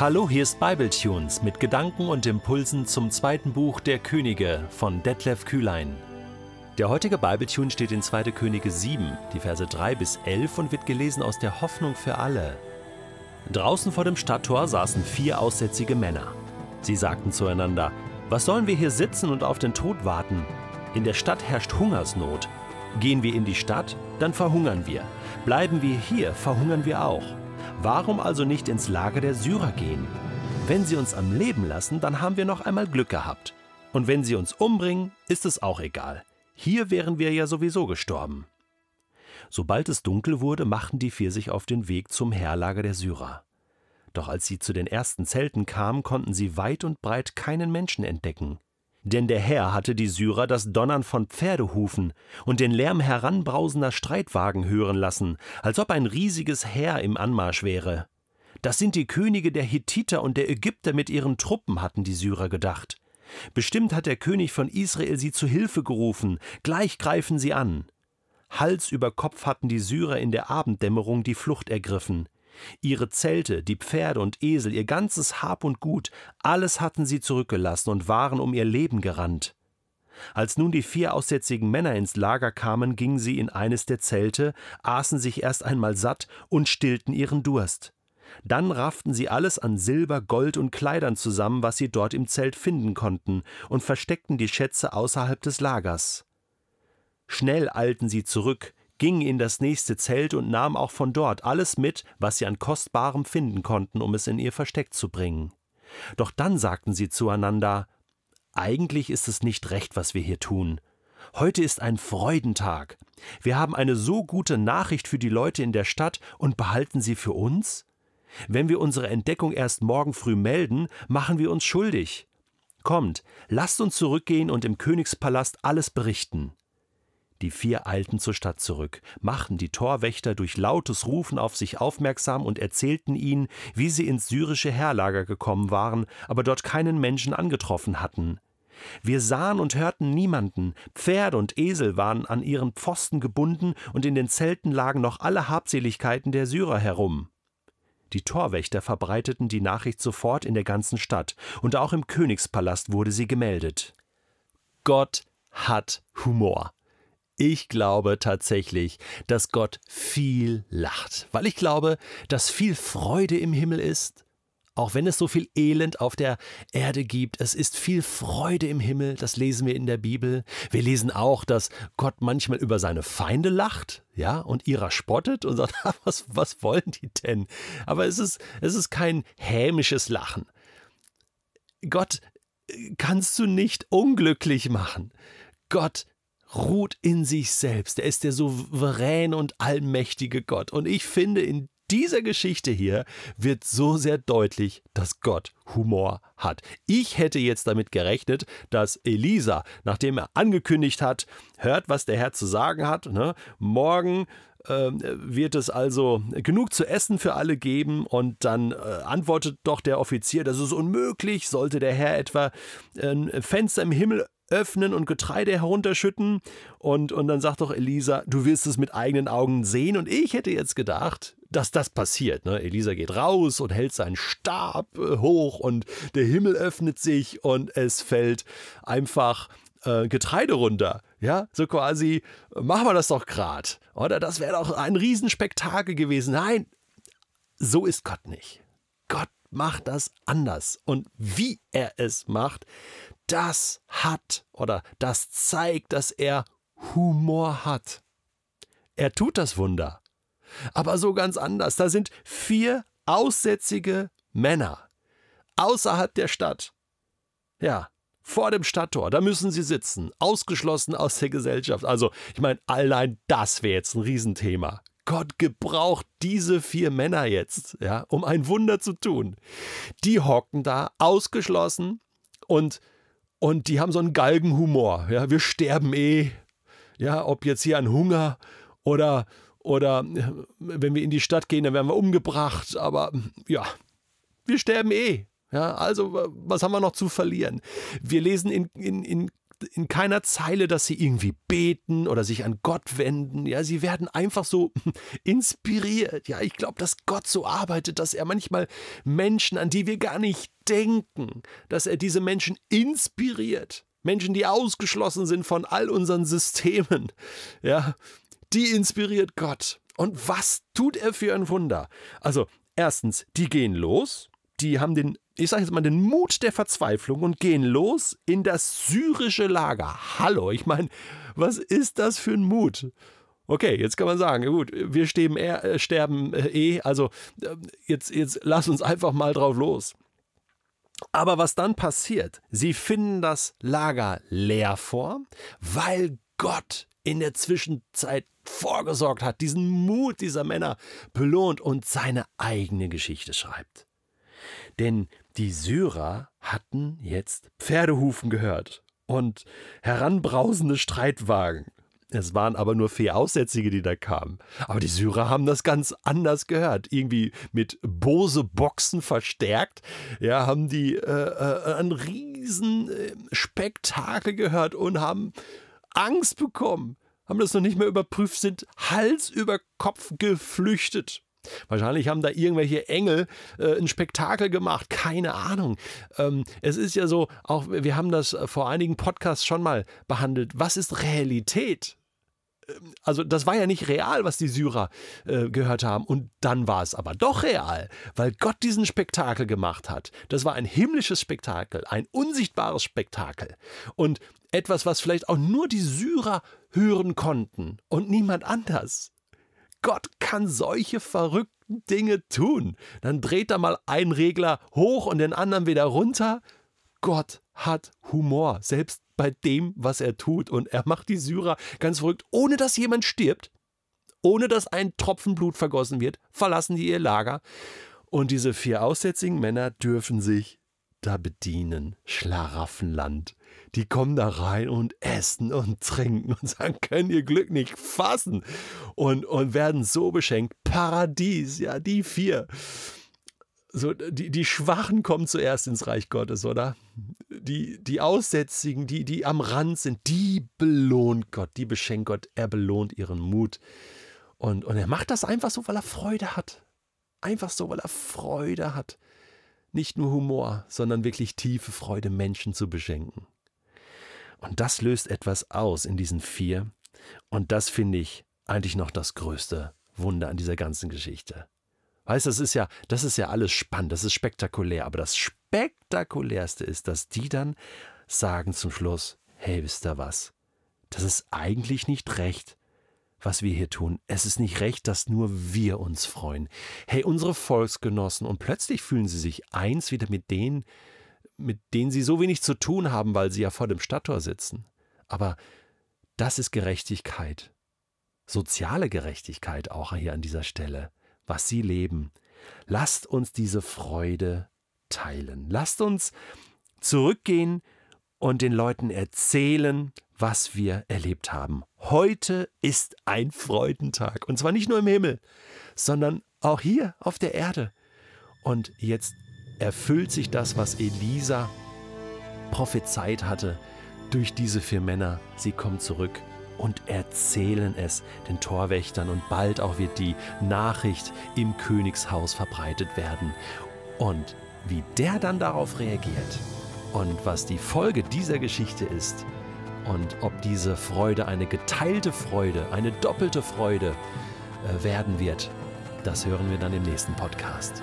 Hallo, hier ist Bibletunes mit Gedanken und Impulsen zum zweiten Buch der Könige von Detlef Kühlein. Der heutige Bibletune steht in 2. Könige 7, die Verse 3 bis 11 und wird gelesen aus der Hoffnung für alle. Draußen vor dem Stadttor saßen vier aussätzige Männer. Sie sagten zueinander: Was sollen wir hier sitzen und auf den Tod warten? In der Stadt herrscht Hungersnot. Gehen wir in die Stadt, dann verhungern wir. Bleiben wir hier, verhungern wir auch. Warum also nicht ins Lager der Syrer gehen? Wenn sie uns am Leben lassen, dann haben wir noch einmal Glück gehabt. Und wenn sie uns umbringen, ist es auch egal. Hier wären wir ja sowieso gestorben. Sobald es dunkel wurde, machten die vier sich auf den Weg zum Heerlager der Syrer. Doch als sie zu den ersten Zelten kamen, konnten sie weit und breit keinen Menschen entdecken. Denn der Herr hatte die Syrer das Donnern von Pferdehufen und den Lärm heranbrausender Streitwagen hören lassen, als ob ein riesiges Heer im Anmarsch wäre. Das sind die Könige der Hittiter und der Ägypter mit ihren Truppen, hatten die Syrer gedacht. Bestimmt hat der König von Israel sie zu Hilfe gerufen, gleich greifen sie an. Hals über Kopf hatten die Syrer in der Abenddämmerung die Flucht ergriffen. Ihre Zelte, die Pferde und Esel, ihr ganzes Hab und Gut, alles hatten sie zurückgelassen und waren um ihr Leben gerannt. Als nun die vier aussätzigen Männer ins Lager kamen, gingen sie in eines der Zelte, aßen sich erst einmal satt und stillten ihren Durst. Dann rafften sie alles an Silber, Gold und Kleidern zusammen, was sie dort im Zelt finden konnten, und versteckten die Schätze außerhalb des Lagers. Schnell eilten sie zurück, gingen in das nächste Zelt und nahmen auch von dort alles mit, was sie an Kostbarem finden konnten, um es in ihr Versteck zu bringen. Doch dann sagten sie zueinander Eigentlich ist es nicht recht, was wir hier tun. Heute ist ein Freudentag. Wir haben eine so gute Nachricht für die Leute in der Stadt und behalten sie für uns? Wenn wir unsere Entdeckung erst morgen früh melden, machen wir uns schuldig. Kommt, lasst uns zurückgehen und im Königspalast alles berichten. Die vier eilten zur Stadt zurück, machten die Torwächter durch lautes Rufen auf sich aufmerksam und erzählten ihnen, wie sie ins syrische Heerlager gekommen waren, aber dort keinen Menschen angetroffen hatten. Wir sahen und hörten niemanden, Pferde und Esel waren an ihren Pfosten gebunden, und in den Zelten lagen noch alle Habseligkeiten der Syrer herum. Die Torwächter verbreiteten die Nachricht sofort in der ganzen Stadt, und auch im Königspalast wurde sie gemeldet. Gott hat Humor. Ich glaube tatsächlich, dass Gott viel lacht, weil ich glaube, dass viel Freude im Himmel ist. Auch wenn es so viel Elend auf der Erde gibt, es ist viel Freude im Himmel, das lesen wir in der Bibel. Wir lesen auch, dass Gott manchmal über seine Feinde lacht, ja, und ihrer spottet und sagt, was, was wollen die denn? Aber es ist, es ist kein hämisches Lachen. Gott äh, kannst du nicht unglücklich machen. Gott ruht in sich selbst. Er ist der souveräne und allmächtige Gott. Und ich finde, in dieser Geschichte hier wird so sehr deutlich, dass Gott Humor hat. Ich hätte jetzt damit gerechnet, dass Elisa, nachdem er angekündigt hat, hört, was der Herr zu sagen hat, ne, morgen ähm, wird es also genug zu essen für alle geben und dann äh, antwortet doch der Offizier, das ist unmöglich, sollte der Herr etwa ein Fenster im Himmel öffnen und Getreide herunterschütten. Und, und dann sagt doch Elisa, du wirst es mit eigenen Augen sehen. Und ich hätte jetzt gedacht, dass das passiert. Ne? Elisa geht raus und hält seinen Stab äh, hoch und der Himmel öffnet sich und es fällt einfach äh, Getreide runter. Ja, so quasi, machen wir das doch grad. Oder das wäre doch ein Riesenspektakel gewesen. Nein, so ist Gott nicht. Gott macht das anders. Und wie er es macht, das hat oder das zeigt, dass er Humor hat. Er tut das Wunder. Aber so ganz anders. Da sind vier aussätzige Männer außerhalb der Stadt. Ja, vor dem Stadttor, da müssen sie sitzen, ausgeschlossen aus der Gesellschaft. Also, ich meine, allein das wäre jetzt ein Riesenthema. Gott gebraucht diese vier Männer jetzt, ja, um ein Wunder zu tun. Die hocken da, ausgeschlossen, und und die haben so einen Galgenhumor. Ja, wir sterben eh. Ja, ob jetzt hier an Hunger oder, oder wenn wir in die Stadt gehen, dann werden wir umgebracht. Aber ja, wir sterben eh. Ja, also was haben wir noch zu verlieren? Wir lesen in, in, in in keiner Zeile, dass sie irgendwie beten oder sich an Gott wenden. Ja, sie werden einfach so inspiriert. Ja, ich glaube, dass Gott so arbeitet, dass er manchmal Menschen, an die wir gar nicht denken, dass er diese Menschen inspiriert. Menschen, die ausgeschlossen sind von all unseren Systemen. Ja, die inspiriert Gott. Und was tut er für ein Wunder? Also, erstens, die gehen los, die haben den, ich sage jetzt mal, den Mut der Verzweiflung und gehen los in das syrische Lager. Hallo, ich meine, was ist das für ein Mut? Okay, jetzt kann man sagen, gut, wir sterben, äh, sterben äh, eh, also äh, jetzt, jetzt lass uns einfach mal drauf los. Aber was dann passiert, sie finden das Lager leer vor, weil Gott in der Zwischenzeit vorgesorgt hat, diesen Mut dieser Männer belohnt und seine eigene Geschichte schreibt. Denn die Syrer hatten jetzt Pferdehufen gehört und heranbrausende Streitwagen. Es waren aber nur vier Aussätzige, die da kamen. Aber die Syrer haben das ganz anders gehört. Irgendwie mit Bose-Boxen verstärkt. Ja, haben die äh, äh, ein riesen äh, Spektakel gehört und haben Angst bekommen. Haben das noch nicht mehr überprüft, sind Hals über Kopf geflüchtet. Wahrscheinlich haben da irgendwelche Engel äh, ein Spektakel gemacht, keine Ahnung. Ähm, es ist ja so, auch wir haben das vor einigen Podcasts schon mal behandelt. Was ist Realität? Ähm, also das war ja nicht real, was die Syrer äh, gehört haben. Und dann war es aber doch real, weil Gott diesen Spektakel gemacht hat. Das war ein himmlisches Spektakel, ein unsichtbares Spektakel. Und etwas, was vielleicht auch nur die Syrer hören konnten und niemand anders. Gott kann solche verrückten Dinge tun. Dann dreht er mal einen Regler hoch und den anderen wieder runter. Gott hat Humor, selbst bei dem, was er tut. Und er macht die Syrer ganz verrückt, ohne dass jemand stirbt, ohne dass ein Tropfen Blut vergossen wird, verlassen die ihr Lager. Und diese vier aussätzigen Männer dürfen sich da bedienen. Schlaraffenland die kommen da rein und essen und trinken und sagen, können ihr Glück nicht fassen und, und werden so beschenkt. Paradies, ja, die vier. So, die, die Schwachen kommen zuerst ins Reich Gottes, oder? Die, die Aussätzigen, die, die am Rand sind, die belohnt Gott, die beschenkt Gott, er belohnt ihren Mut. Und, und er macht das einfach so, weil er Freude hat. Einfach so, weil er Freude hat. Nicht nur Humor, sondern wirklich tiefe Freude, Menschen zu beschenken. Und das löst etwas aus in diesen vier. Und das finde ich eigentlich noch das größte Wunder an dieser ganzen Geschichte. Weißt, das ist ja, das ist ja alles spannend, das ist spektakulär, aber das spektakulärste ist, dass die dann sagen zum Schluss, hey, wisst ihr was? Das ist eigentlich nicht recht, was wir hier tun. Es ist nicht recht, dass nur wir uns freuen. Hey, unsere Volksgenossen, und plötzlich fühlen sie sich eins wieder mit denen, mit denen sie so wenig zu tun haben, weil sie ja vor dem Stadttor sitzen. Aber das ist Gerechtigkeit. Soziale Gerechtigkeit auch hier an dieser Stelle. Was sie leben. Lasst uns diese Freude teilen. Lasst uns zurückgehen und den Leuten erzählen, was wir erlebt haben. Heute ist ein Freudentag. Und zwar nicht nur im Himmel, sondern auch hier auf der Erde. Und jetzt erfüllt sich das, was Elisa prophezeit hatte, durch diese vier Männer. Sie kommen zurück und erzählen es den Torwächtern und bald auch wird die Nachricht im Königshaus verbreitet werden. Und wie der dann darauf reagiert und was die Folge dieser Geschichte ist und ob diese Freude eine geteilte Freude, eine doppelte Freude äh, werden wird, das hören wir dann im nächsten Podcast.